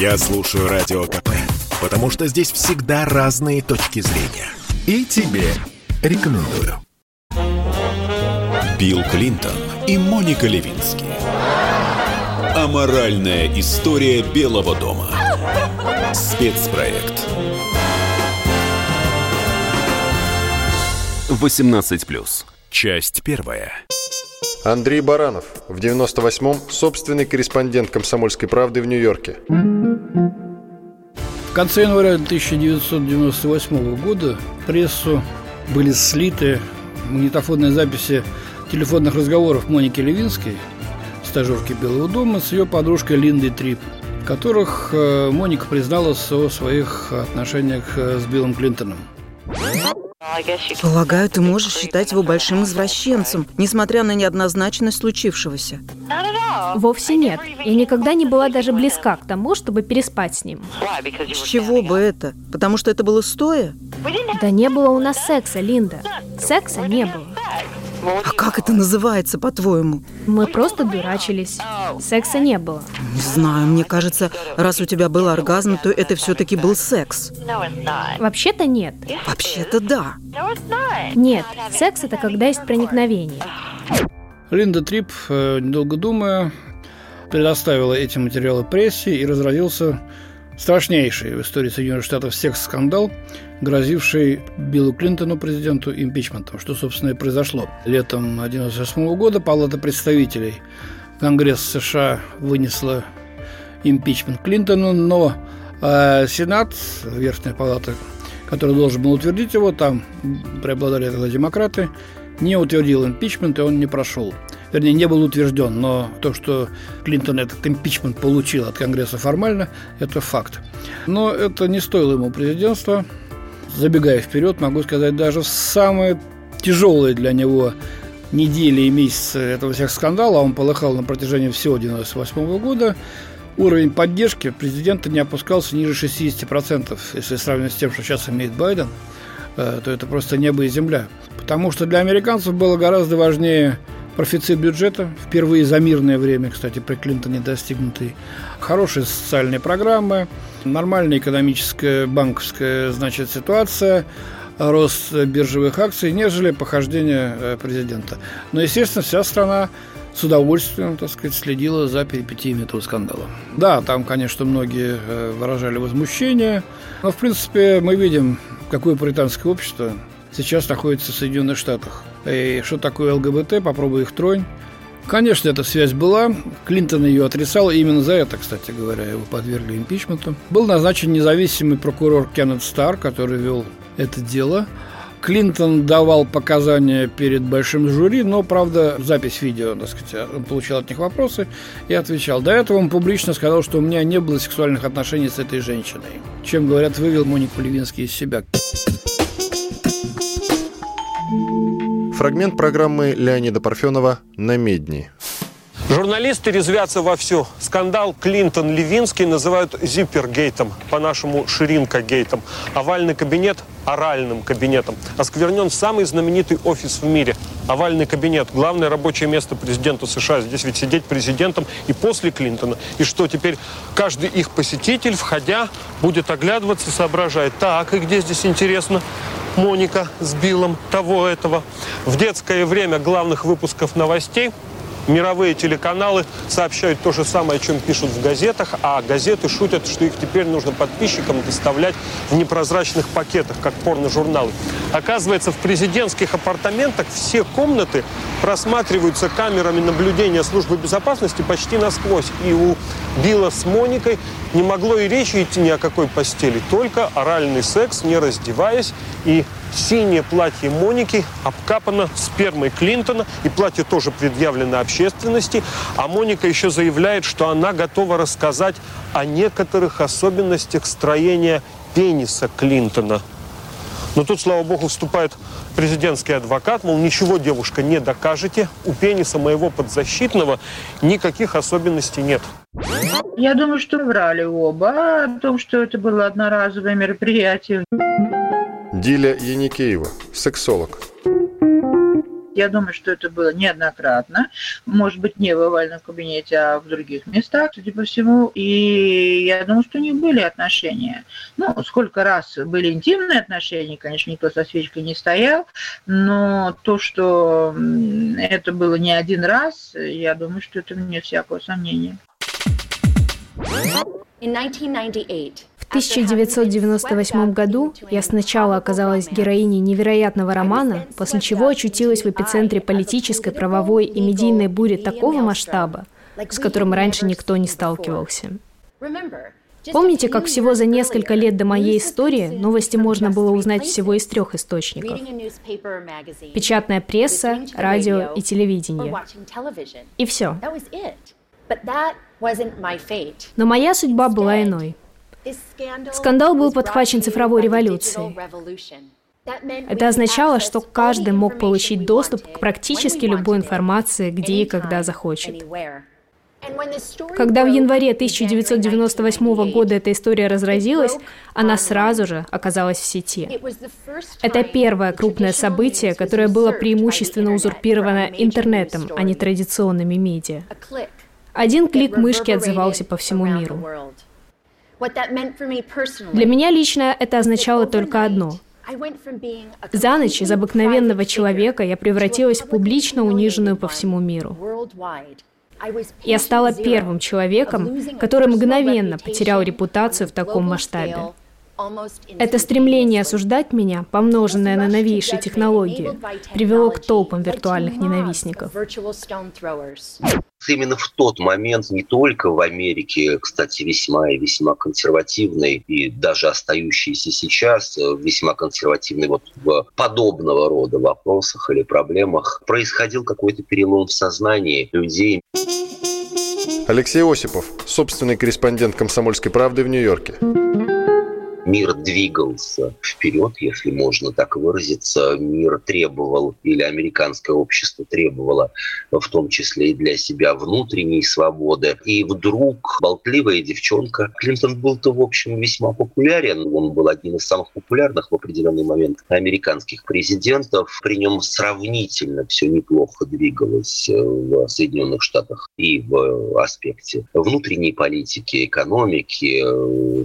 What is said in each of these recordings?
Я слушаю Радио КП, потому что здесь всегда разные точки зрения. И тебе рекомендую. Билл Клинтон и Моника Левински. Аморальная история Белого дома. Спецпроект. 18+. Часть первая. Андрей Баранов, в 98-м собственный корреспондент «Комсомольской правды» в Нью-Йорке. В конце января 1998 года прессу были слиты магнитофонные записи телефонных разговоров Моники Левинской, стажерки Белого дома, с ее подружкой Линдой Трип, в которых э, Моника призналась о своих отношениях э, с Биллом Клинтоном. Полагаю, ты можешь считать его большим извращенцем, несмотря на неоднозначность случившегося. Вовсе нет. Я никогда не была даже близка к тому, чтобы переспать с ним. С чего бы это? Потому что это было стоя? Да не было у нас секса, Линда. Секса не было. А как это называется, по-твоему? Мы просто дурачились. Секса не было. Не знаю, мне кажется, раз у тебя был оргазм, то это все-таки был секс. Вообще-то нет. Вообще-то да. Нет, секс это когда есть проникновение. Линда Трип, э, недолго думая, предоставила эти материалы прессе и разразился страшнейший в истории Соединенных Штатов секс-скандал, грозивший Биллу Клинтону, президенту, импичментом, что, собственно, и произошло. Летом 1998 года Палата представителей Конгресс США вынесла импичмент Клинтону, но э, Сенат, Верхняя Палата, который должен был утвердить его, там преобладали тогда демократы, не утвердил импичмент, и он не прошел. Вернее, не был утвержден, но то, что Клинтон этот импичмент получил от Конгресса формально, это факт. Но это не стоило ему президентства. Забегая вперед, могу сказать, даже самые тяжелые для него недели и месяцы этого всех скандала, он полыхал на протяжении всего 1998 года, уровень поддержки президента не опускался ниже 60%, если сравнивать с тем, что сейчас имеет Байден, э, то это просто небо и земля. Потому что для американцев было гораздо важнее профицит бюджета, впервые за мирное время, кстати, при Клинтоне достигнутый, хорошие социальные программы, нормальная экономическая, банковская, значит, ситуация, рост биржевых акций, нежели похождение э, президента. Но, естественно, вся страна с удовольствием, так сказать, следила за перипетиями этого скандала. Да, там, конечно, многие э, выражали возмущение, но, в принципе, мы видим, какое британское общество сейчас находится в Соединенных Штатах. И что такое ЛГБТ, попробуй их тронь. Конечно, эта связь была. Клинтон ее отрицал. И именно за это, кстати говоря, его подвергли импичменту. Был назначен независимый прокурор Кеннет Стар, который вел это дело. Клинтон давал показания перед большим жюри, но, правда, запись видео, так сказать, он получал от них вопросы и отвечал. До этого он публично сказал, что у меня не было сексуальных отношений с этой женщиной. Чем, говорят, вывел Монику Левинский из себя. Фрагмент программы Леонида Парфенова «На медни». Журналисты резвятся вовсю. Скандал Клинтон-Левинский называют зиппергейтом, по-нашему ширинка-гейтом. Овальный кабинет – оральным кабинетом. Осквернен самый знаменитый офис в мире. Овальный кабинет – главное рабочее место президента США. Здесь ведь сидеть президентом и после Клинтона. И что теперь каждый их посетитель, входя, будет оглядываться, соображает, так, и где здесь интересно? Моника с Биллом, того этого. В детское время главных выпусков новостей мировые телеканалы сообщают то же самое, о чем пишут в газетах, а газеты шутят, что их теперь нужно подписчикам доставлять в непрозрачных пакетах, как порно-журналы. Оказывается, в президентских апартаментах все комнаты просматриваются камерами наблюдения службы безопасности почти насквозь. И у Билла с Моникой не могло и речи идти ни о какой постели, только оральный секс, не раздеваясь, и Синее платье Моники обкапано спермой Клинтона, и платье тоже предъявлено общественности. А Моника еще заявляет, что она готова рассказать о некоторых особенностях строения пениса Клинтона. Но тут, слава богу, вступает президентский адвокат, мол, ничего, девушка, не докажете. У пениса моего подзащитного никаких особенностей нет. Я думаю, что врали оба о том, что это было одноразовое мероприятие. Диля Яникеева, сексолог. Я думаю, что это было неоднократно. Может быть, не в овальном кабинете, а в других местах, судя по всему. И я думаю, что у них были отношения. Ну, сколько раз были интимные отношения, конечно, никто со свечкой не стоял, но то, что это было не один раз, я думаю, что это нет всякого сомнения. В 1998 году я сначала оказалась героиней невероятного романа, после чего очутилась в эпицентре политической, правовой и медийной бури такого масштаба, с которым раньше никто не сталкивался. Помните, как всего за несколько лет до моей истории новости можно было узнать всего из трех источников? Печатная пресса, радио и телевидение. И все. Но моя судьба была иной. Скандал был подхвачен цифровой революцией. Это означало, что каждый мог получить доступ к практически любой информации, где и когда захочет. Когда в январе 1998 года эта история разразилась, она сразу же оказалась в сети. Это первое крупное событие, которое было преимущественно узурпировано интернетом, а не традиционными медиа. Один клик мышки отзывался по всему миру. Для меня лично это означало только одно. За ночь из обыкновенного человека я превратилась в публично униженную по всему миру. Я стала первым человеком, который мгновенно потерял репутацию в таком масштабе. Это стремление осуждать меня, помноженное на новейшие технологии, привело к толпам виртуальных ненавистников. Именно в тот момент не только в Америке, кстати, весьма и весьма консервативной и даже остающейся сейчас э, весьма консервативной вот в подобного рода вопросах или проблемах происходил какой-то перелом в сознании людей. Алексей Осипов, собственный корреспондент «Комсомольской правды» в Нью-Йорке мир двигался вперед, если можно так выразиться. Мир требовал, или американское общество требовало, в том числе и для себя внутренней свободы. И вдруг болтливая девчонка, Клинтон был-то, в общем, весьма популярен. Он был одним из самых популярных в определенный момент американских президентов. При нем сравнительно все неплохо двигалось в Соединенных Штатах и в аспекте внутренней политики, экономики,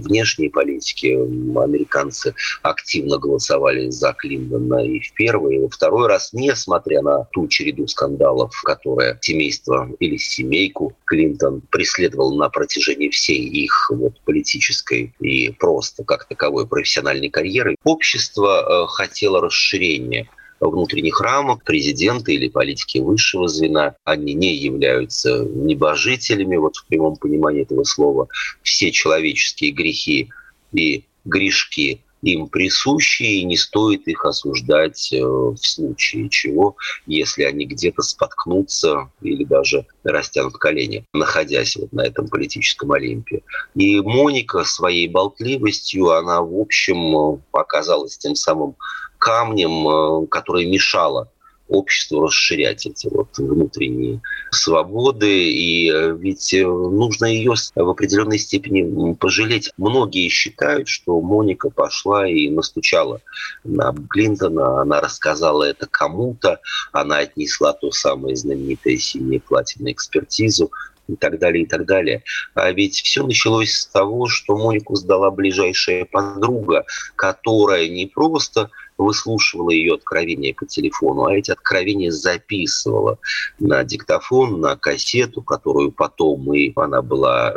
внешней политики, американцы активно голосовали за Клинтона и в первый, и во второй раз, несмотря на ту череду скандалов, которые семейство или семейку Клинтон преследовал на протяжении всей их вот, политической и просто как таковой профессиональной карьеры. Общество э, хотело расширения внутренних рамок президента или политики высшего звена. Они не являются небожителями, вот в прямом понимании этого слова. Все человеческие грехи и грешки им присущи, и не стоит их осуждать э, в случае чего, если они где-то споткнутся или даже растянут колени, находясь вот на этом политическом Олимпе. И Моника своей болтливостью, она, в общем, оказалась тем самым камнем, э, который мешало обществу расширять эти вот внутренние свободы. И э, ведь э, нужно ее в определенной степени пожалеть. Многие считают, что Моника пошла и настучала на Клинтона, она рассказала это кому-то, она отнесла то самое знаменитое синее платье на экспертизу, и так далее, и так далее. А ведь все началось с того, что Монику сдала ближайшая подруга, которая не просто выслушивала ее откровения по телефону, а эти откровения записывала на диктофон, на кассету, которую потом и она была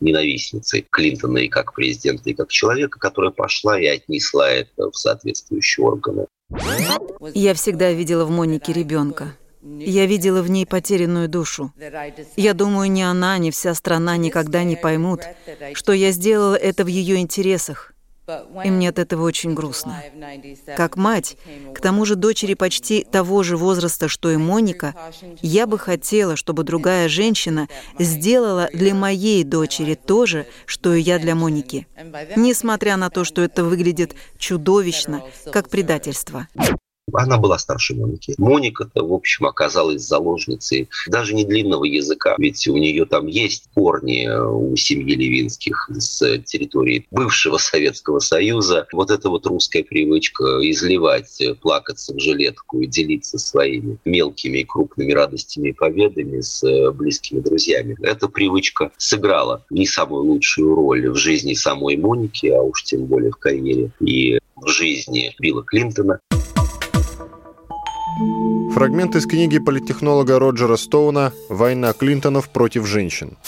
ненавистницей Клинтона и как президента, и как человека, которая пошла и отнесла это в соответствующие органы. Я всегда видела в Монике ребенка. Я видела в ней потерянную душу. Я думаю, ни она, ни вся страна никогда не поймут, что я сделала это в ее интересах. И мне от этого очень грустно. Как мать, к тому же дочери почти того же возраста, что и Моника, я бы хотела, чтобы другая женщина сделала для моей дочери то же, что и я для Моники. Несмотря на то, что это выглядит чудовищно, как предательство. Она была старше Моники. Моника-то, в общем, оказалась заложницей даже не длинного языка, ведь у нее там есть корни у семьи Левинских с территории бывшего Советского Союза. Вот эта вот русская привычка изливать, плакаться в жилетку и делиться своими мелкими и крупными радостями и победами с близкими друзьями. Эта привычка сыграла не самую лучшую роль в жизни самой Моники, а уж тем более в карьере и в жизни Билла Клинтона. Фрагмент из книги политтехнолога Роджера Стоуна «Война Клинтонов против женщин».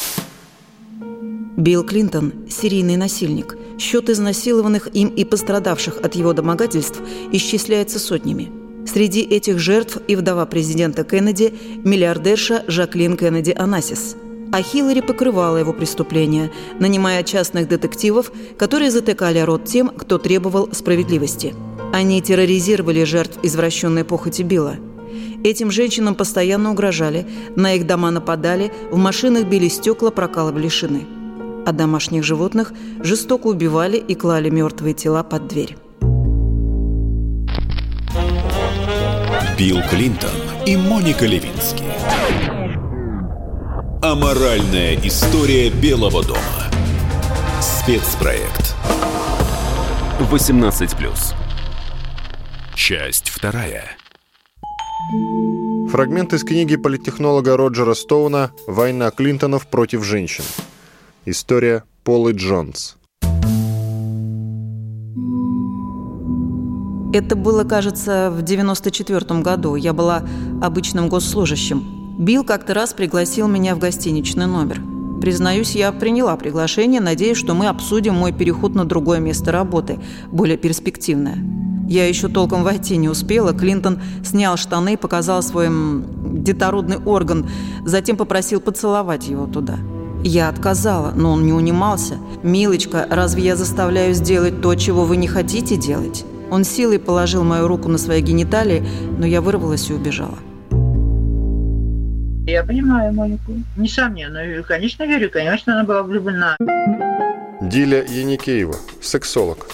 Билл Клинтон – серийный насильник. Счет изнасилованных им и пострадавших от его домогательств исчисляется сотнями. Среди этих жертв и вдова президента Кеннеди – миллиардерша Жаклин Кеннеди Анасис. А Хиллари покрывала его преступления, нанимая частных детективов, которые затыкали рот тем, кто требовал справедливости – они терроризировали жертв извращенной похоти Билла. Этим женщинам постоянно угрожали, на их дома нападали, в машинах били стекла, прокалывали шины. А домашних животных жестоко убивали и клали мертвые тела под дверь. Билл Клинтон и Моника Левински. Аморальная история Белого дома. Спецпроект. 18+. Часть вторая. Фрагмент из книги политтехнолога Роджера Стоуна «Война Клинтонов против женщин». История Полы Джонс. Это было, кажется, в 94 году. Я была обычным госслужащим. Билл как-то раз пригласил меня в гостиничный номер. Признаюсь, я приняла приглашение, надеясь, что мы обсудим мой переход на другое место работы, более перспективное. Я еще толком войти не успела. Клинтон снял штаны и показал свой детородный орган, затем попросил поцеловать его туда. Я отказала, но он не унимался. «Милочка, разве я заставляю сделать то, чего вы не хотите делать?» Он силой положил мою руку на свои гениталии, но я вырвалась и убежала. Я понимаю Монику. Несомненно. Конечно, верю. Конечно, она была влюблена. Диля Яникеева, сексолог.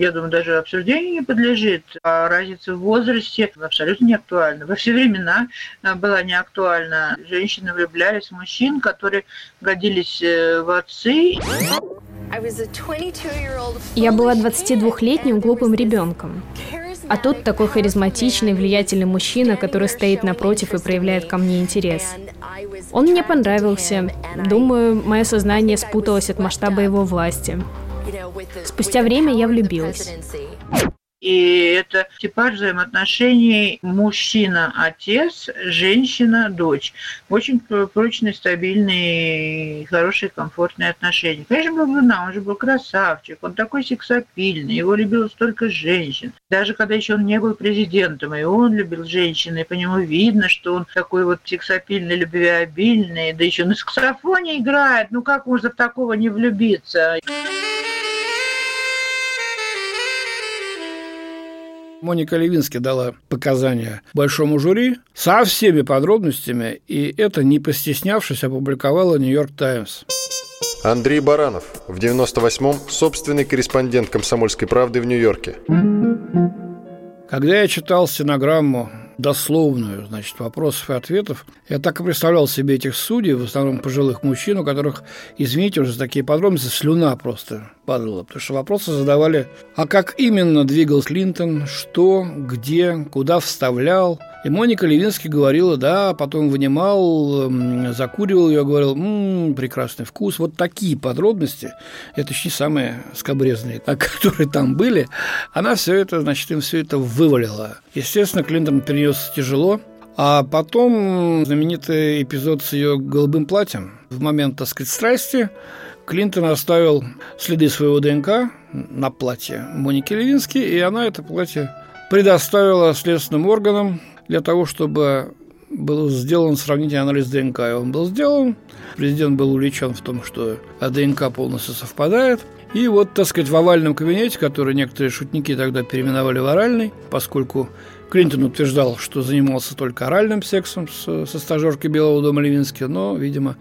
Я думаю, даже обсуждению не подлежит. А разница в возрасте абсолютно не актуальна. Во все времена а, была не актуальна. Женщины влюблялись в мужчин, которые годились э, в отцы. Я была 22-летним глупым ребенком. А тут такой харизматичный, влиятельный мужчина, который стоит напротив и проявляет ко мне интерес. Он мне понравился. Думаю, мое сознание спуталось от масштаба его власти. Спустя время я влюбилась. И это типаж взаимоотношений мужчина-отец, женщина-дочь. Очень прочные, стабильные, хорошие, комфортные отношения. Конечно, был жена, он же был красавчик, он такой сексапильный, его любило столько женщин. Даже когда еще он не был президентом, и он любил женщин, и по нему видно, что он такой вот сексапильный, любвеобильный, да еще на саксофоне играет. Ну как можно в такого не влюбиться? Моника Левински дала показания большому жюри со всеми подробностями, и это, не постеснявшись, опубликовала «Нью-Йорк Таймс». Андрей Баранов, в 98-м собственный корреспондент «Комсомольской правды» в Нью-Йорке. Когда я читал стенограмму дословную, значит, вопросов и ответов. Я так и представлял себе этих судей, в основном пожилых мужчин, у которых, извините уже такие подробности, слюна просто падала. Потому что вопросы задавали, а как именно двигался Клинтон, что, где, куда вставлял. И Моника Левински говорила, да, потом вынимал, закуривал ее, говорил, м-м, прекрасный вкус. Вот такие подробности, это еще не самые скобрезные, а которые там были, она все это, значит, им все это вывалила. Естественно, Клинтон перенес тяжело, а потом знаменитый эпизод с ее голубым платьем. В момент, так сказать, страсти Клинтон оставил следы своего ДНК на платье Моники Левински, и она это платье предоставила следственным органам для того, чтобы был сделан сравнительный анализ ДНК. И он был сделан. Президент был увлечен в том, что ДНК полностью совпадает. И вот, так сказать, в овальном кабинете, который некоторые шутники тогда переименовали в оральный, поскольку Клинтон утверждал, что занимался только оральным сексом с, со стажеркой Белого дома Левински, но, видимо,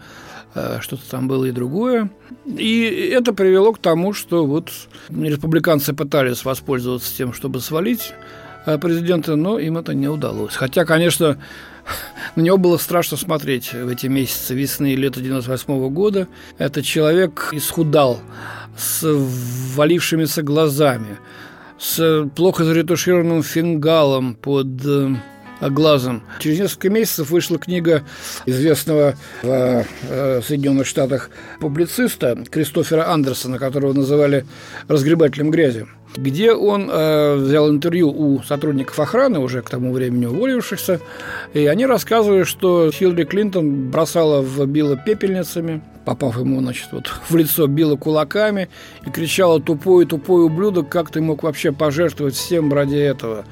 э, что-то там было и другое. И это привело к тому, что вот республиканцы пытались воспользоваться тем, чтобы свалить президента, но им это не удалось. Хотя, конечно, на него было страшно смотреть в эти месяцы весны и лета 98 года. Этот человек исхудал с валившимися глазами, с плохо заретушированным фингалом под э, глазом. Через несколько месяцев вышла книга известного в э, Соединенных Штатах публициста Кристофера Андерсона, которого называли «разгребателем грязи» где он э, взял интервью у сотрудников охраны, уже к тому времени уволившихся, и они рассказывают, что Хиллари Клинтон бросала в Билла пепельницами, попав ему, значит, вот в лицо, била кулаками и кричала «тупой, тупой ублюдок, как ты мог вообще пожертвовать всем ради этого?»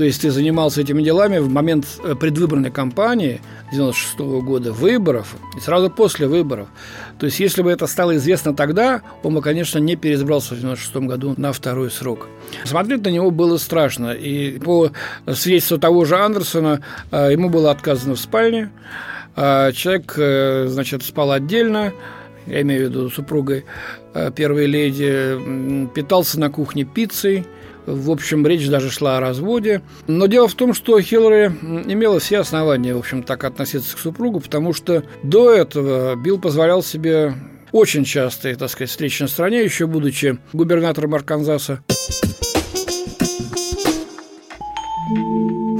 То есть ты занимался этими делами в момент э, предвыборной кампании 96 -го года, выборов, и сразу после выборов. То есть если бы это стало известно тогда, он бы, конечно, не переизбрался в 96 году на второй срок. Смотреть на него было страшно. И по свидетельству того же Андерсона, э, ему было отказано в спальне. А человек, э, значит, спал отдельно, я имею в виду супругой первой леди, питался на кухне пиццей – в общем, речь даже шла о разводе. Но дело в том, что Хиллари имела все основания, в общем, так относиться к супругу, потому что до этого Билл позволял себе очень частые, так сказать, встречи на стране, еще будучи губернатором Арканзаса.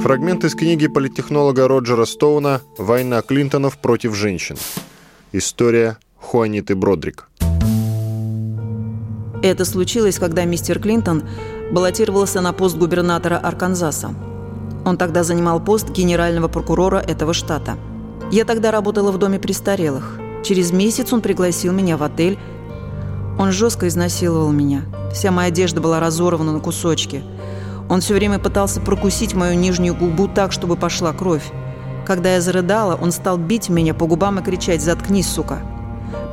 Фрагмент из книги политтехнолога Роджера Стоуна «Война Клинтонов против женщин». История Хуаниты Бродрик. Это случилось, когда мистер Клинтон баллотировался на пост губернатора Арканзаса. Он тогда занимал пост генерального прокурора этого штата. Я тогда работала в доме престарелых. Через месяц он пригласил меня в отель. Он жестко изнасиловал меня. Вся моя одежда была разорвана на кусочки. Он все время пытался прокусить мою нижнюю губу так, чтобы пошла кровь. Когда я зарыдала, он стал бить меня по губам и кричать «Заткнись, сука!».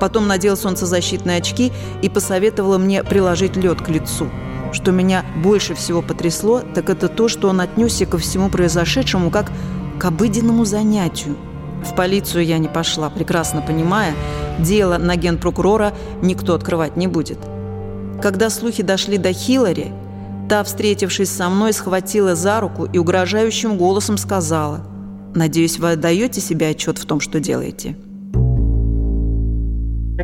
Потом надел солнцезащитные очки и посоветовал мне приложить лед к лицу – что меня больше всего потрясло, так это то, что он отнесся ко всему произошедшему как к обыденному занятию. В полицию я не пошла, прекрасно понимая, дело на генпрокурора никто открывать не будет. Когда слухи дошли до Хиллари, та, встретившись со мной, схватила за руку и угрожающим голосом сказала «Надеюсь, вы отдаете себе отчет в том, что делаете?»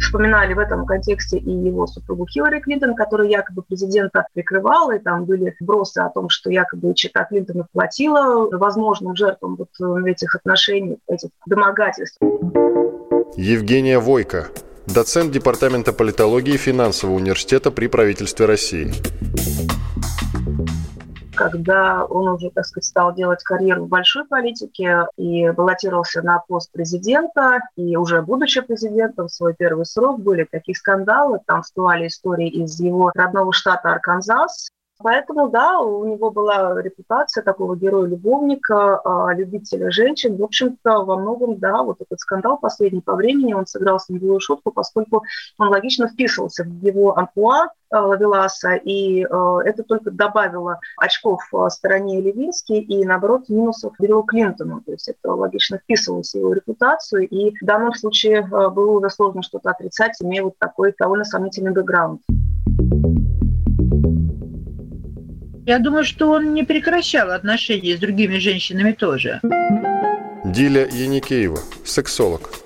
Вспоминали в этом контексте и его супругу Хиллари Клинтон, которая якобы президента прикрывала, и там были бросы о том, что якобы чита Клинтона платила возможным жертвам вот э, этих отношений, этих домогательств. Евгения Войко, доцент Департамента политологии финансового университета при правительстве России когда он уже, так сказать, стал делать карьеру в большой политике и баллотировался на пост президента, и уже будучи президентом, в свой первый срок были такие скандалы, там всплывали истории из его родного штата Арканзас, Поэтому, да, у него была репутация такого героя-любовника, а, любителя женщин. В общем-то, во многом, да, вот этот скандал последний по времени, он сыграл с ним шутку, поскольку он логично вписывался в его амплуа а, Лавеласа, и а, это только добавило очков стороне Левински и, наоборот, минусов Биллу Клинтону. То есть это логично вписывалось в его репутацию, и в данном случае было уже сложно что-то отрицать, имея вот такой довольно сомнительный бэкграунд. Я думаю, что он не прекращал отношения с другими женщинами тоже. Диля Яникеева, сексолог.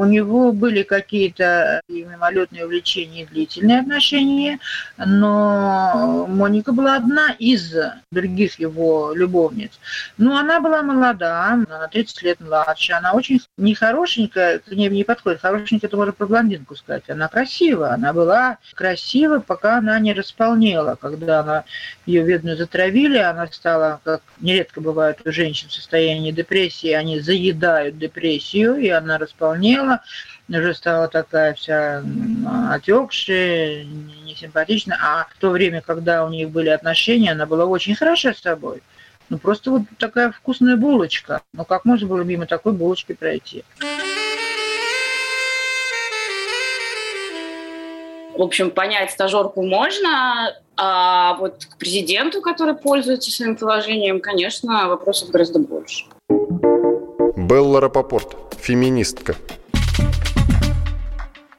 У него были какие-то мимолетные увлечения и длительные отношения, но Моника была одна из других его любовниц. Ну, она была молода, на 30 лет младше, она очень нехорошенькая, к ней не подходит. Хорошенькая, это можно про блондинку сказать. Она красивая, она была красива, пока она не располнела. Когда она, ее бедную затравили, она стала, как нередко бывает у женщин в состоянии депрессии, они заедают депрессию, и она располнела, стала, уже стала такая вся отекшая, несимпатичная. А в то время, когда у них были отношения, она была очень хороша с собой. Ну, просто вот такая вкусная булочка. Ну, как можно было мимо такой булочки пройти? В общем, понять стажерку можно, а вот к президенту, который пользуется своим положением, конечно, вопросов гораздо больше. Белла Рапопорт, феминистка. Thank you.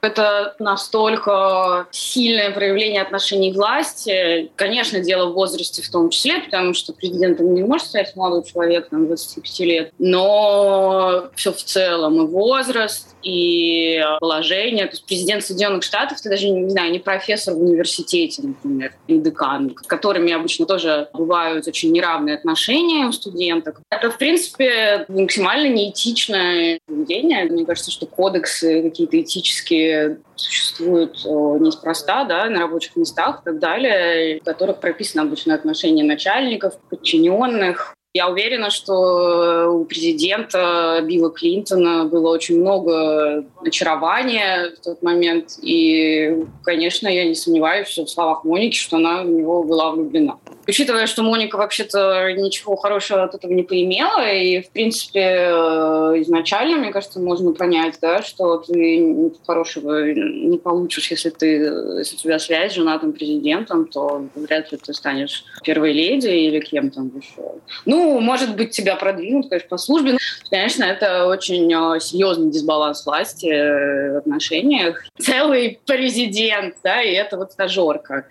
Это настолько сильное проявление отношений власти. Конечно, дело в возрасте в том числе, потому что президентом не может стать молодой человек, там, 25 лет. Но все в целом, и возраст, и положение. То есть президент Соединенных Штатов, ты даже, не знаю, не профессор в университете, например, или декан, с которыми обычно тоже бывают очень неравные отношения у студенток. Это, в принципе, максимально неэтичное поведение. Мне кажется, что кодексы какие-то этические существуют э, неспроста, да, на рабочих местах и так далее, в которых прописано обычно отношение начальников, подчиненных, я уверена, что у президента Билла Клинтона было очень много очарования в тот момент. И, конечно, я не сомневаюсь в словах Моники, что она в него была влюблена. Учитывая, что Моника вообще-то ничего хорошего от этого не поимела, и, в принципе, э, изначально, мне кажется, можно понять, да, что ты хорошего не получишь, если, ты, если у тебя связь с женатым президентом, то вряд ли ты станешь первой леди или кем-то еще. Ну, может быть, тебя продвинут, конечно, по службе. Конечно, это очень э, серьезный дисбаланс власти э, в отношениях. Целый президент, да, и это вот стажерка.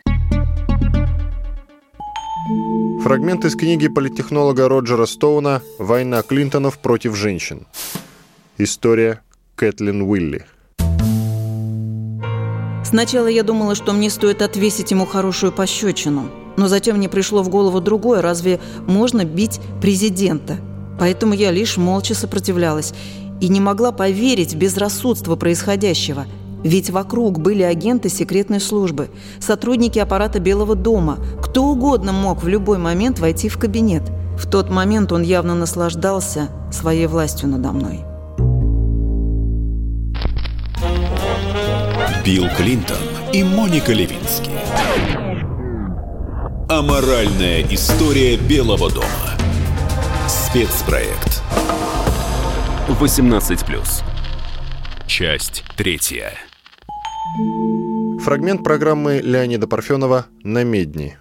Фрагмент из книги политтехнолога Роджера Стоуна «Война Клинтонов против женщин». История Кэтлин Уилли. Сначала я думала, что мне стоит отвесить ему хорошую пощечину. Но затем мне пришло в голову другое. Разве можно бить президента? Поэтому я лишь молча сопротивлялась и не могла поверить в безрассудство происходящего – ведь вокруг были агенты секретной службы, сотрудники аппарата Белого дома. Кто угодно мог в любой момент войти в кабинет. В тот момент он явно наслаждался своей властью надо мной. Билл Клинтон и Моника Левински. Аморальная история Белого дома. Спецпроект. 18+. Часть третья. Фрагмент программы Леонида Парфенова «На медни».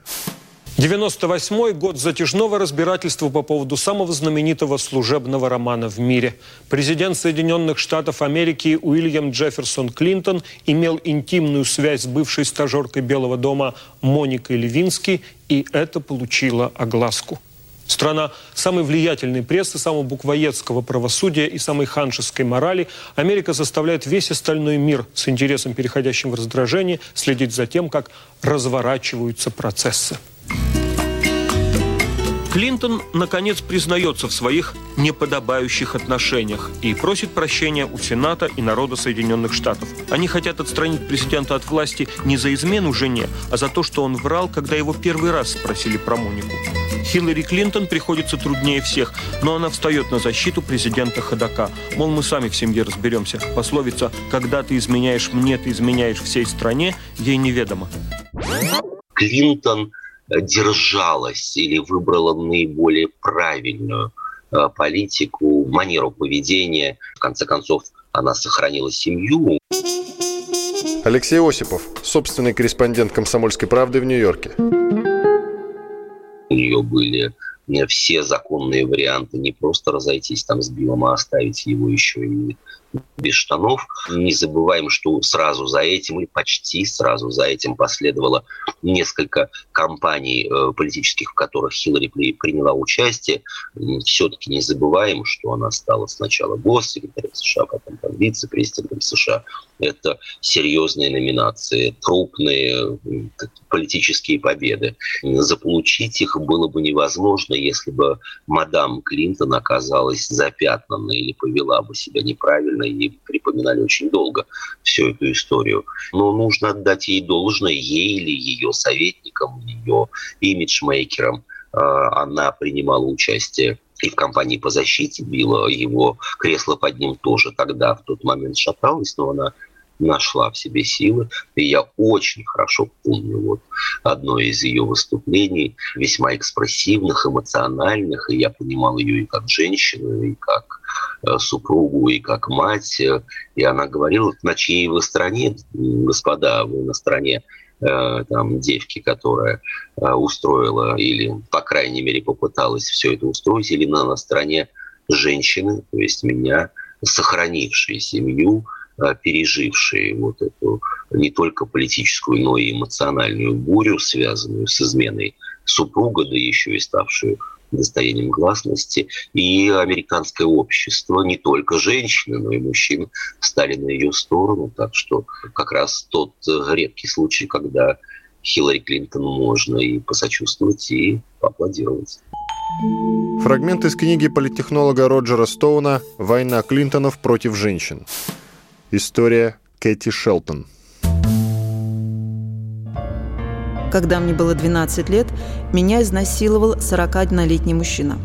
98 год затяжного разбирательства по поводу самого знаменитого служебного романа в мире. Президент Соединенных Штатов Америки Уильям Джефферсон Клинтон имел интимную связь с бывшей стажеркой Белого дома Моникой Левински, и это получило огласку. Страна самой влиятельной прессы, самого буквоедского правосудия и самой ханшеской морали, Америка заставляет весь остальной мир с интересом, переходящим в раздражение, следить за тем, как разворачиваются процессы. Клинтон, наконец, признается в своих неподобающих отношениях и просит прощения у Сената и народа Соединенных Штатов. Они хотят отстранить президента от власти не за измену жене, а за то, что он врал, когда его первый раз спросили про Монику. Хиллари Клинтон приходится труднее всех, но она встает на защиту президента Ходока. Мол, мы сами в семье разберемся. Пословица «когда ты изменяешь мне, ты изменяешь всей стране» ей неведомо. Клинтон держалась или выбрала наиболее правильную э, политику, манеру поведения. В конце концов, она сохранила семью. Алексей Осипов, собственный корреспондент «Комсомольской правды» в Нью-Йорке. У нее были э, все законные варианты не просто разойтись там с Биллом, а оставить его еще и без штанов. Не забываем, что сразу за этим, или почти сразу за этим последовало несколько кампаний э, политических, в которых Хиллари приняла участие. Все-таки не забываем, что она стала сначала госсекретарем США, потом вице-президентом США. Это серьезные номинации, крупные политические победы. Заполучить их было бы невозможно, если бы мадам Клинтон оказалась запятнанной или повела бы себя неправильно и припоминали очень долго всю эту историю. Но нужно отдать ей должное, ей или ее советникам, ее имиджмейкерам. А, она принимала участие и в кампании по защите Билла, его кресло под ним тоже тогда в тот момент шаталось, но она нашла в себе силы. И я очень хорошо помню вот одно из ее выступлений, весьма экспрессивных, эмоциональных, и я понимал ее и как женщину, и как э, супругу, и как мать. И она говорила, на чьей вы стороне, господа, вы на стороне э, там, девки, которая э, устроила или, по крайней мере, попыталась все это устроить, или на, на стороне женщины, то есть меня, сохранившей семью, пережившие вот эту не только политическую, но и эмоциональную бурю, связанную с изменой супруга, да еще и ставшую достоянием гласности, и американское общество, не только женщины, но и мужчины стали на ее сторону. Так что как раз тот редкий случай, когда Хиллари Клинтон можно и посочувствовать, и поаплодировать. Фрагмент из книги политтехнолога Роджера Стоуна «Война Клинтонов против женщин». История Кэти Шелтон. Когда мне было 12 лет, меня изнасиловал 41-летний мужчина.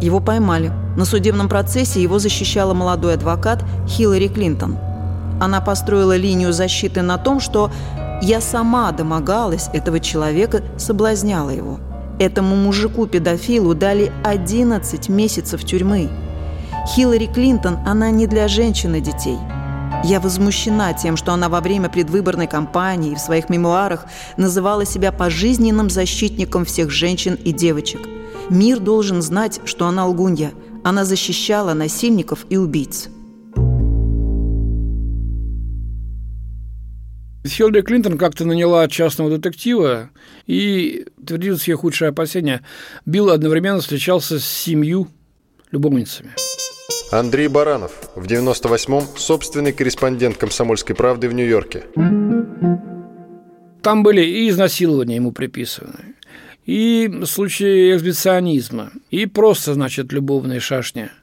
Его поймали. На судебном процессе его защищала молодой адвокат Хиллари Клинтон. Она построила линию защиты на том, что я сама домогалась этого человека, соблазняла его. Этому мужику-педофилу дали 11 месяцев тюрьмы. Хиллари Клинтон, она не для женщин и детей – я возмущена тем, что она во время предвыборной кампании в своих мемуарах называла себя пожизненным защитником всех женщин и девочек. Мир должен знать, что она лгунья. Она защищала насильников и убийц. Хиллари Клинтон как-то наняла частного детектива и твердила все худшие опасения. Билл одновременно встречался с семью любовницами. Андрей Баранов, в 98-м собственный корреспондент «Комсомольской правды» в Нью-Йорке. Там были и изнасилования ему приписаны, и случаи эксбиционизма, и просто, значит, любовные шашни –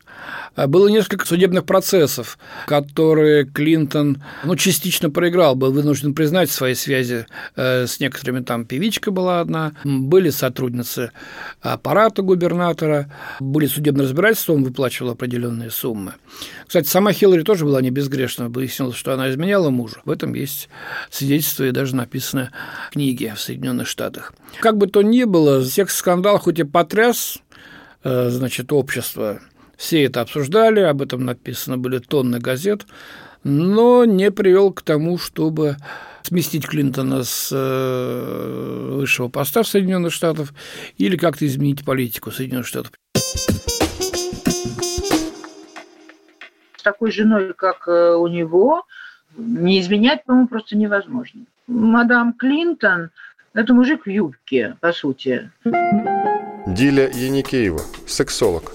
было несколько судебных процессов, которые Клинтон ну, частично проиграл, был вынужден признать свои связи э, с некоторыми, там певичка была одна, были сотрудницы аппарата губернатора, были судебные разбирательства, он выплачивал определенные суммы. Кстати, сама Хиллари тоже была не безгрешна, выяснилось, что она изменяла мужу. В этом есть свидетельство и даже написаны книги в Соединенных Штатах. Как бы то ни было, секс-скандал хоть и потряс э, значит, общество, все это обсуждали, об этом написано были тонны газет, но не привел к тому, чтобы сместить Клинтона с э, высшего поста в Соединенных Штатах или как-то изменить политику Соединенных Штатов. С такой женой, как э, у него, не изменять, по-моему, просто невозможно. Мадам Клинтон – это мужик в юбке, по сути. Диля Яникеева, сексолог.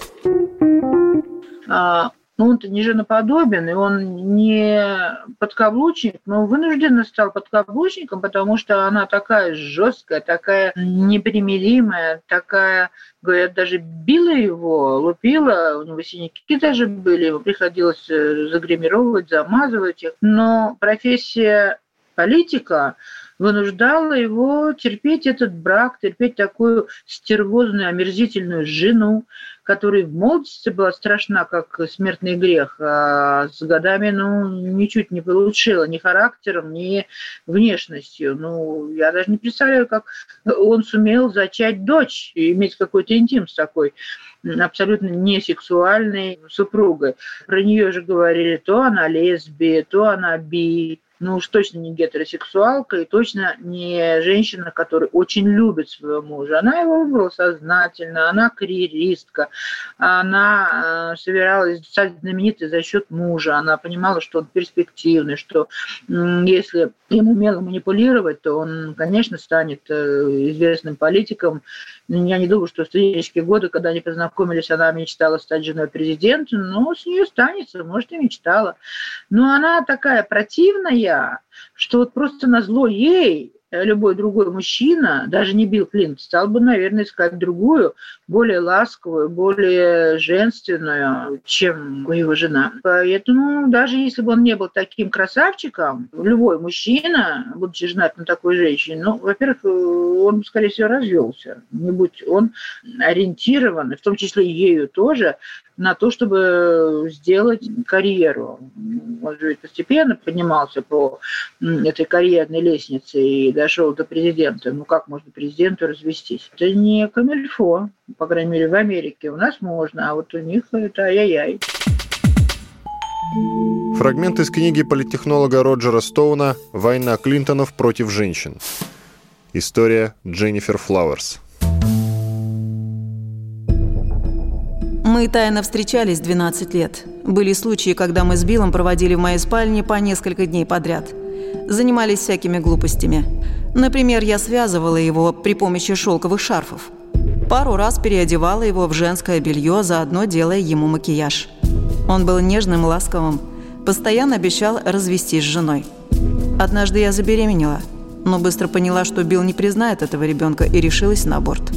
А, ну, он-то не женоподобен, и он не подкаблучник, но вынужденно стал подкаблучником, потому что она такая жесткая, такая непримиримая, такая, говорят, даже била его, лупила, у него синяки даже были, ему приходилось э, загримировать, замазывать их. Но профессия политика вынуждала его терпеть этот брак, терпеть такую стервозную, омерзительную жену, которая в молодости была страшна, как смертный грех, а с годами, ну, ничуть не получила ни характером, ни внешностью. Ну, я даже не представляю, как он сумел зачать дочь и иметь какой-то интим с такой абсолютно не сексуальной супругой. Про нее же говорили, то она лесбия, то она би, ну уж точно не гетеросексуалка и точно не женщина, которая очень любит своего мужа. Она его выбрала сознательно, она карьеристка, она э, собиралась стать знаменитой за счет мужа, она понимала, что он перспективный, что если им умело манипулировать, то он, конечно, станет э, известным политиком. Я не думаю, что в студенческие годы, когда они познакомились, она мечтала стать женой президента, но с нее станется, может, и мечтала. Но она такая противная, что вот просто на зло ей любой другой мужчина, даже не Билл Клинтон, стал бы, наверное, искать другую, более ласковую, более женственную, чем его жена. Поэтому даже если бы он не был таким красавчиком, любой мужчина, будучи женат на такой женщине, ну, во-первых, э, он, скорее всего, развелся. Не будь он ориентирован, в том числе и ею тоже, на то, чтобы сделать карьеру. Он же постепенно поднимался по этой карьерной лестнице и дошел до президента. Ну как можно президенту развестись? Это не камильфо, по крайней мере, в Америке. У нас можно, а вот у них это ай-яй-яй. Фрагмент из книги политтехнолога Роджера Стоуна «Война Клинтонов против женщин». История Дженнифер Флауэрс. Мы тайно встречались 12 лет. Были случаи, когда мы с Биллом проводили в моей спальне по несколько дней подряд. Занимались всякими глупостями. Например, я связывала его при помощи шелковых шарфов. Пару раз переодевала его в женское белье, заодно делая ему макияж. Он был нежным, ласковым, постоянно обещал развестись с женой. Однажды я забеременела, но быстро поняла, что Билл не признает этого ребенка и решилась на аборт.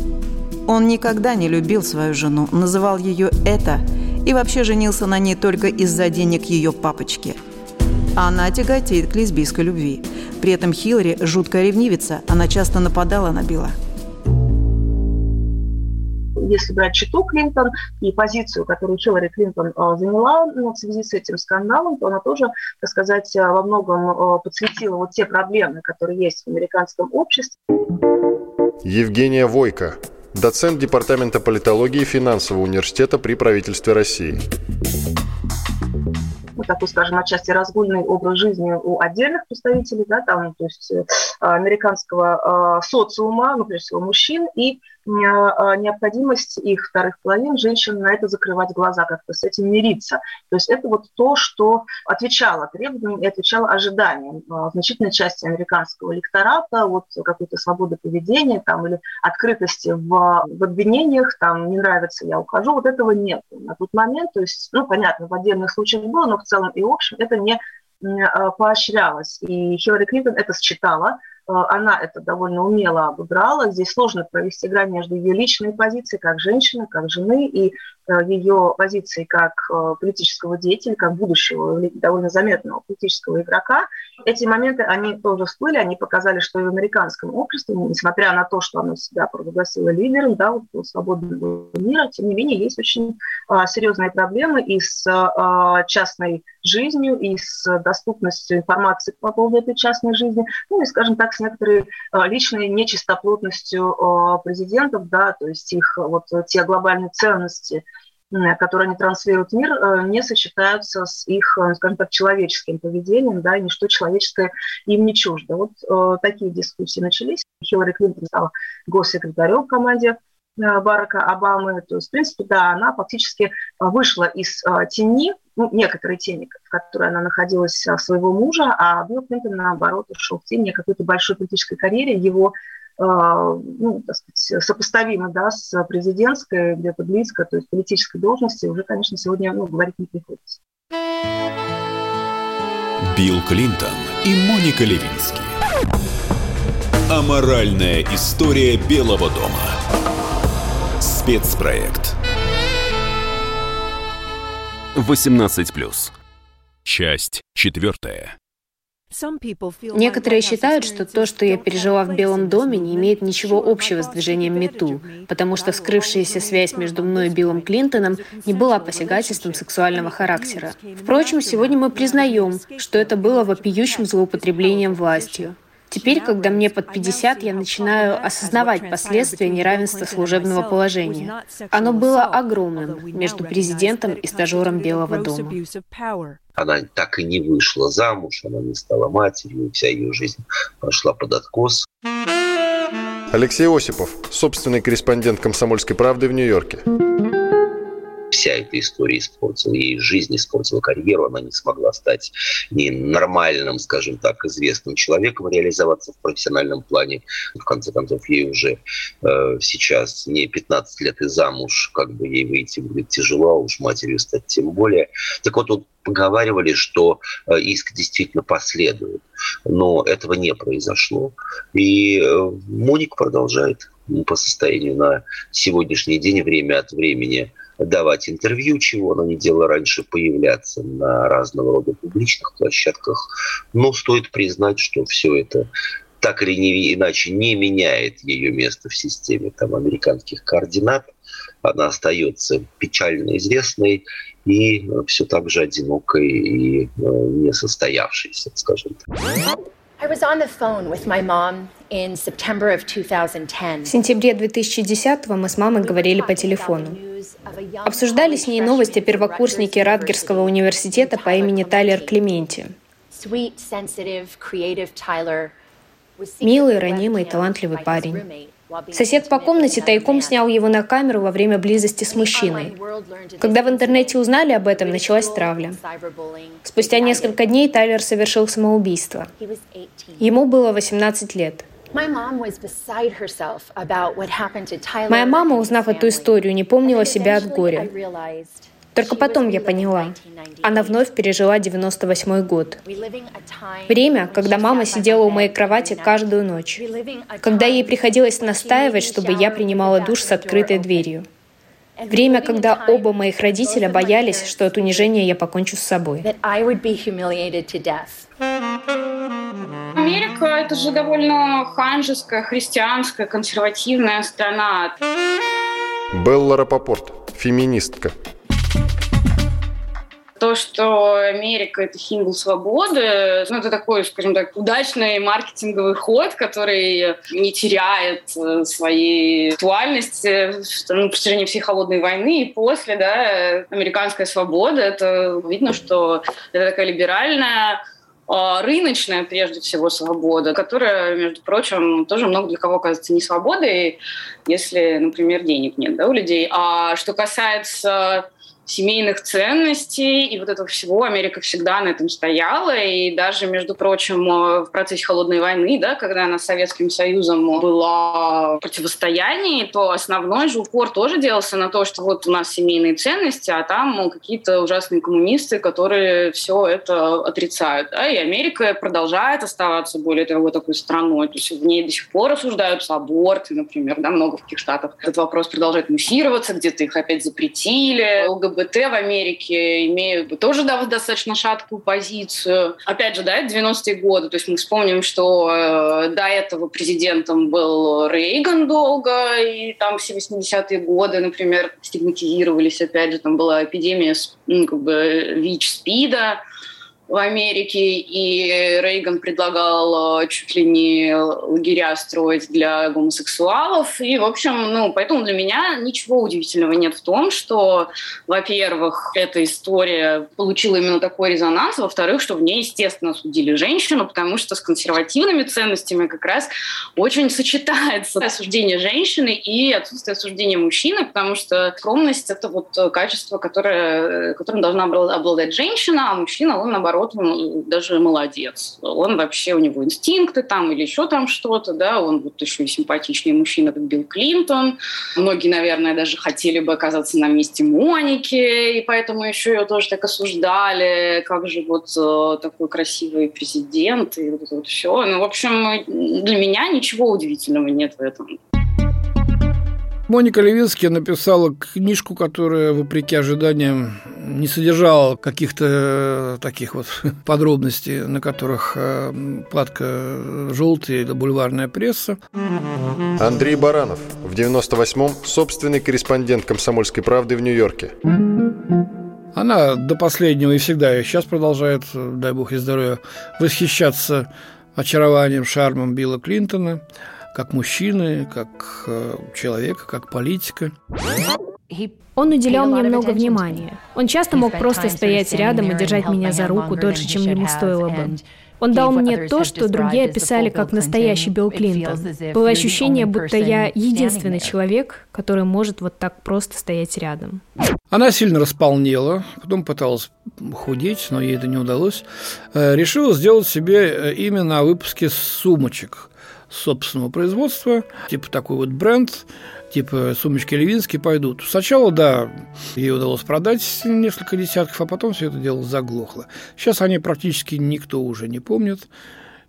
Он никогда не любил свою жену, называл ее «это» и вообще женился на ней только из-за денег ее папочки. Она тяготеет к лесбийской любви. При этом Хиллари – жуткая ревнивица, она часто нападала на Билла если брать читу Клинтон и позицию, которую Хиллари Клинтон заняла ну, в связи с этим скандалом, то она тоже, так сказать, во многом подсветила вот те проблемы, которые есть в американском обществе. Евгения Войко, доцент Департамента политологии финансового университета при правительстве России. Такой, скажем, отчасти разгульный образ жизни у отдельных представителей, да, там, то есть э, американского э, социума, ну, прежде всего, мужчин, и необходимость их вторых половин женщин на это закрывать глаза, как-то с этим мириться. То есть это вот то, что отвечало требованиям и отвечало ожиданиям а, значительной части американского электората, вот какой-то свободы поведения там, или открытости в, в обвинениях, там, не нравится, я ухожу, вот этого нет на тот момент. То есть, ну, понятно, в отдельных случаях было, но в целом и в общем это не а, поощрялось. И Хиллари Клинтон это считала, она это довольно умело обыграла. Здесь сложно провести грань между ее личной позицией как женщины, как жены, и Э, ее позиции как э, политического деятеля, как будущего довольно заметного политического игрока. Эти моменты, они тоже всплыли, они показали, что и в американском обществе, несмотря на то, что оно себя провозгласило лидером да, свободного мира, тем не менее есть очень а, серьезные проблемы и с а, частной жизнью, и с доступностью информации по поводу этой частной жизни, ну и, скажем так, с некоторой а, личной нечистоплотностью а, президентов, да, то есть их вот те глобальные ценности, которые они транслируют в мир, э, не сочетаются с их, э, скажем так, человеческим поведением, да, и ничто человеческое им не чуждо. Вот э, такие дискуссии начались. Хиллари Клинтон стала госсекретарем в команде Барака Обамы. То есть, в принципе, да, она фактически вышла из тени, ну, некоторой тени, в которой она находилась своего мужа, а Билл Клинтон, наоборот, ушел в тень какой-то большой политической карьере. Его ну, так сказать, сопоставимо да, с президентской, где-то близко, то есть политической должности, уже, конечно, сегодня ну, говорить не приходится. Билл Клинтон и Моника Левински. Аморальная история Белого дома. Спецпроект. 18+. Часть четвертая. Некоторые считают, что то, что я пережила в Белом доме, не имеет ничего общего с движением МИТУ, потому что вскрывшаяся связь между мной и Биллом Клинтоном не была посягательством сексуального характера. Впрочем, сегодня мы признаем, что это было вопиющим злоупотреблением властью. Теперь, когда мне под 50, я начинаю осознавать последствия неравенства служебного положения. Оно было огромным между президентом и стажером Белого дома. Она так и не вышла замуж, она не стала матерью, вся ее жизнь пошла под откос. Алексей Осипов, собственный корреспондент «Комсомольской правды» в Нью-Йорке вся эта история испортила ей жизнь, испортила карьеру, она не смогла стать ни нормальным, скажем так, известным человеком, реализоваться в профессиональном плане. В конце концов, ей уже э, сейчас не 15 лет и замуж, как бы ей выйти будет тяжело, а уж матерью стать тем более. Так вот, тут поговаривали, что э, иск действительно последует, но этого не произошло. И э, Моник продолжает по состоянию на сегодняшний день время от времени давать интервью, чего она не делала раньше, появляться на разного рода публичных площадках. Но стоит признать, что все это так или не, иначе не меняет ее место в системе там, американских координат. Она остается печально известной и все так же одинокой и э, несостоявшейся, скажем так. В сентябре 2010 мы с мамой говорили по телефону. Обсуждали с ней новости о первокурснике Радгерского университета по имени Тайлер Клементи. Милый, ранимый, талантливый парень. Сосед по комнате тайком снял его на камеру во время близости с мужчиной. Когда в интернете узнали об этом, началась травля. Спустя несколько дней Тайлер совершил самоубийство. Ему было 18 лет. Моя мама, узнав эту историю, не помнила себя от горя. Только потом я поняла. Она вновь пережила 98 год. Время, когда мама сидела у моей кровати каждую ночь. Когда ей приходилось настаивать, чтобы я принимала душ с открытой дверью. Время, когда оба моих родителя боялись, что от унижения я покончу с собой. Америка — это же довольно ханжеская, христианская, консервативная страна. Белла Рапопорт, феминистка. То, что Америка — это символ свободы, ну, это такой, скажем так, удачный маркетинговый ход, который не теряет э, своей актуальности ну, на протяжении всей холодной войны и после, да, американская свобода. Это видно, что это такая либеральная а, рыночная, прежде всего, свобода, которая, между прочим, тоже много для кого кажется не свободой, если, например, денег нет да, у людей. А что касается семейных ценностей и вот этого всего. Америка всегда на этом стояла. И даже, между прочим, э, в процессе Холодной войны, да, когда она с Советским Союзом была в противостоянии, то основной же упор тоже делался на то, что вот у нас семейные ценности, а там какие-то ужасные коммунисты, которые все это отрицают. Да? И Америка продолжает оставаться, более того, такой страной. То есть в ней до сих пор осуждаются аборты, например, да, много в каких штатах. Этот вопрос продолжает муссироваться, где-то их опять запретили. ЛГБТ ЛГБТ в Америке имеют тоже да, достаточно шаткую позицию. Опять же, да, это 90-е годы. То есть мы вспомним, что э, до этого президентом был Рейган долго, и там все 80-е годы, например, стигматизировались. Опять же, там была эпидемия ну, как бы ВИЧ-СПИДа в Америке, и Рейган предлагал э, чуть ли не лагеря строить для гомосексуалов. И, в общем, ну, поэтому для меня ничего удивительного нет в том, что, во-первых, эта история получила именно такой резонанс, во-вторых, что в ней, естественно, судили женщину, потому что с консервативными ценностями как раз очень сочетается осуждение женщины и отсутствие осуждения мужчины, потому что скромность — это вот качество, которое, которым должна обладать женщина, а мужчина, он, наоборот, наоборот, он даже молодец. Он вообще, у него инстинкты там или еще там что-то, да, он вот еще и симпатичный мужчина, как Билл Клинтон. Многие, наверное, даже хотели бы оказаться на месте Моники, и поэтому еще ее тоже так осуждали, как же вот э, такой красивый президент, и вот это вот все. Ну, в общем, для меня ничего удивительного нет в этом. Моника Левинский написала книжку, которая, вопреки ожиданиям, не содержала каких-то э, таких вот подробностей, на которых э, платка желтая или бульварная пресса. Андрей Баранов, в 98-м собственный корреспондент «Комсомольской правды» в Нью-Йорке. Она до последнего и всегда, и сейчас продолжает, дай бог ей здоровья, восхищаться очарованием, шармом Билла Клинтона – как мужчины, как э, человека, как политика. Он уделял мне много внимания. Он часто мог просто стоять рядом и держать меня за руку дольше, чем ему стоило бы. Он дал мне то, что другие описали как настоящий Билл Клинтон. Было ощущение, будто я единственный человек, который может вот так просто стоять рядом. Она сильно располнела, потом пыталась худеть, но ей это не удалось. Э, решила сделать себе э, имя на выпуске сумочек собственного производства, типа такой вот бренд, типа сумочки Левинские пойдут. Сначала, да, ей удалось продать несколько десятков, а потом все это дело заглохло. Сейчас они практически никто уже не помнит.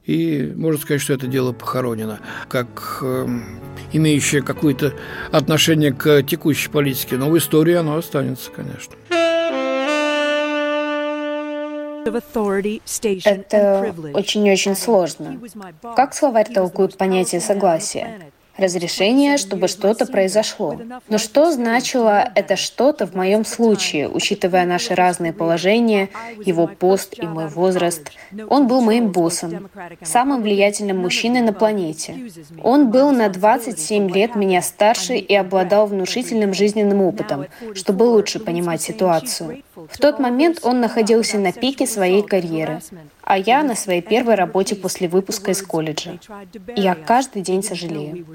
И можно сказать, что это дело похоронено, как э, имеющее какое-то отношение к текущей политике. Но в истории оно останется, конечно. Это очень-очень сложно. Как словарь толкует понятие согласия? Разрешение, чтобы что-то произошло. Но что значило это что-то в моем случае, учитывая наши разные положения, его пост и мой возраст? Он был моим боссом, самым влиятельным мужчиной на планете. Он был на 27 лет меня старше и обладал внушительным жизненным опытом, чтобы лучше понимать ситуацию. В тот момент он находился на пике своей карьеры, а я на своей первой работе после выпуска из колледжа. Я каждый день сожалею.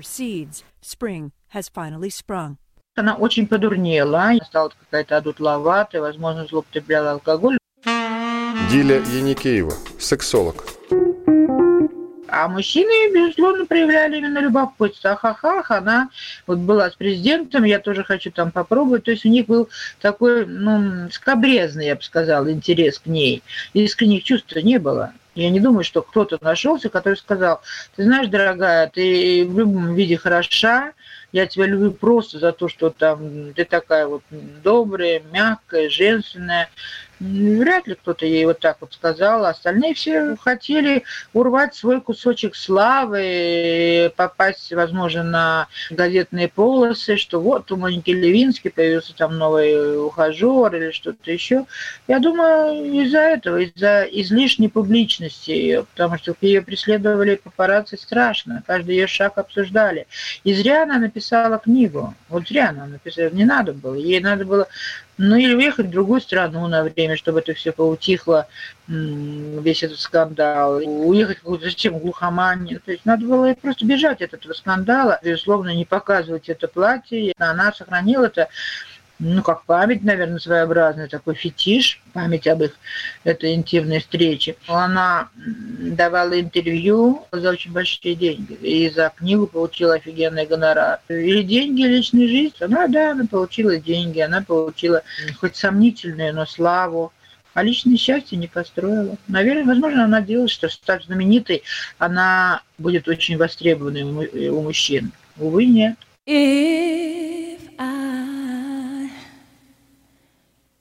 Она очень подурнела, стала какая-то одутловатая, возможно, злоупотребляла алкоголь. Диля Яникеева, сексолог. А мужчины, безусловно, проявляли именно любопытство. Ахахах, она вот была с президентом, я тоже хочу там попробовать. То есть у них был такой, ну, скобрезный, я бы сказала, интерес к ней. Искренних чувств не было. Я не думаю, что кто-то нашелся, который сказал, ты знаешь, дорогая, ты в любом виде хороша, я тебя люблю просто за то, что там ты такая вот добрая, мягкая, женственная. Вряд ли кто-то ей вот так вот сказал. Остальные все хотели урвать свой кусочек славы, попасть, возможно, на газетные полосы, что вот у Моники Левински появился там новый ухажер или что-то еще. Я думаю, из-за этого, из-за излишней публичности ее, потому что ее преследовали папарацци страшно. Каждый ее шаг обсуждали. И зря она написала книгу. Вот зря она написала. Не надо было. Ей надо было ну или уехать в другую страну на время, чтобы это все поутихло, весь этот скандал. Уехать какую-то зачем глухоманию. То есть надо было просто бежать от этого скандала, безусловно, не показывать это платье. Она сохранила это ну, как память, наверное, своеобразный такой фетиш, память об их этой интимной встрече. Она давала интервью за очень большие деньги, и за книгу получила офигенный гонорар. Или деньги, личная жизнь. Она, да, она получила деньги, она получила хоть сомнительную, но славу. А личное счастье не построила. Наверное, возможно, она делает, что став знаменитой, она будет очень востребованной у мужчин. Увы, нет. If I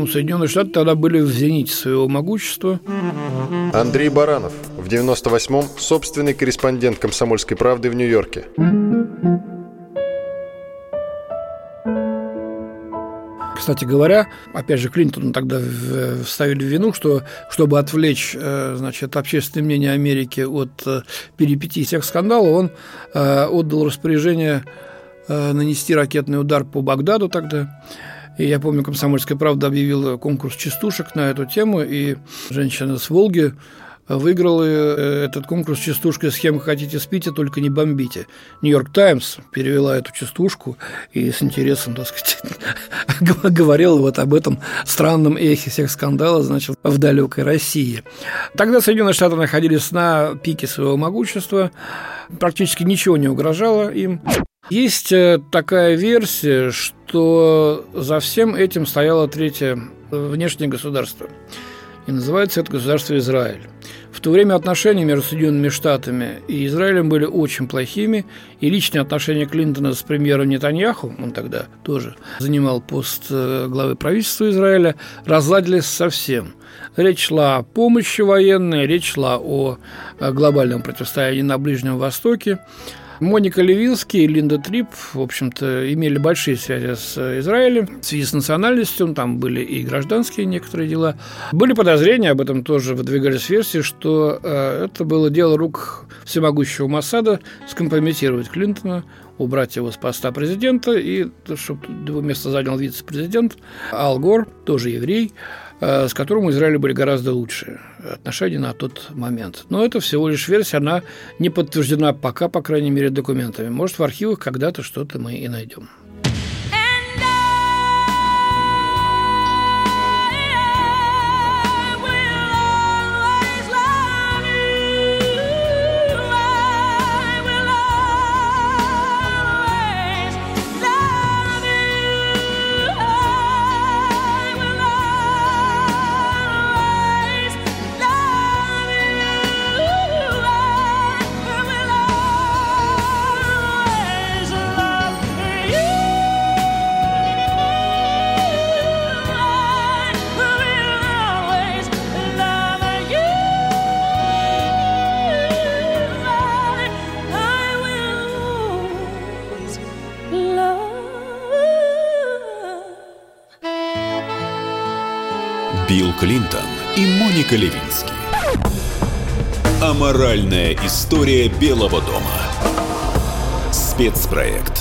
Ну, Соединенные Штаты тогда были в зените своего могущества. Андрей Баранов, в 98-м собственный корреспондент «Комсомольской правды» в Нью-Йорке. Кстати говоря, опять же, Клинтону тогда вставили в вину, что чтобы отвлечь э, значит, общественное мнение Америки от э, перипетий всех скандалов, он э, отдал распоряжение нанести ракетный удар по Багдаду тогда. И я помню, «Комсомольская правда» объявила конкурс частушек на эту тему, и женщина с Волги выиграла э, этот конкурс частушкой «С кем хотите спите, только не бомбите». «Нью-Йорк Таймс» перевела эту частушку и с интересом, так сказать, говорила вот об этом странном эхе всех скандалов, значит, в далекой России. Тогда Соединенные Штаты находились на пике своего могущества, практически ничего не угрожало им. Есть э, такая версия, что за всем этим стояло третье внешнее государство. И называется это государство Израиль. В то время отношения между Соединенными Штатами и Израилем были очень плохими, и личные отношения Клинтона с премьером Нетаньяху, он тогда тоже занимал пост э, главы правительства Израиля, разладились совсем. Речь шла о помощи военной, речь шла о э, глобальном противостоянии на Ближнем Востоке. Моника Левинский и Линда Трип, в общем-то, имели большие связи с Израилем в связи с национальностью, там были и гражданские некоторые дела. Были подозрения, об этом тоже выдвигались версии, что э, это было дело рук всемогущего Массада скомпрометировать Клинтона, убрать его с поста президента, и чтобы его место занял вице-президент Ал Гор, тоже еврей, с которым у Израиля были гораздо лучшие отношения на тот момент. Но это всего лишь версия, она не подтверждена пока, по крайней мере, документами. Может, в архивах когда-то что-то мы и найдем. И Моника Левински. Аморальная история Белого дома. Спецпроект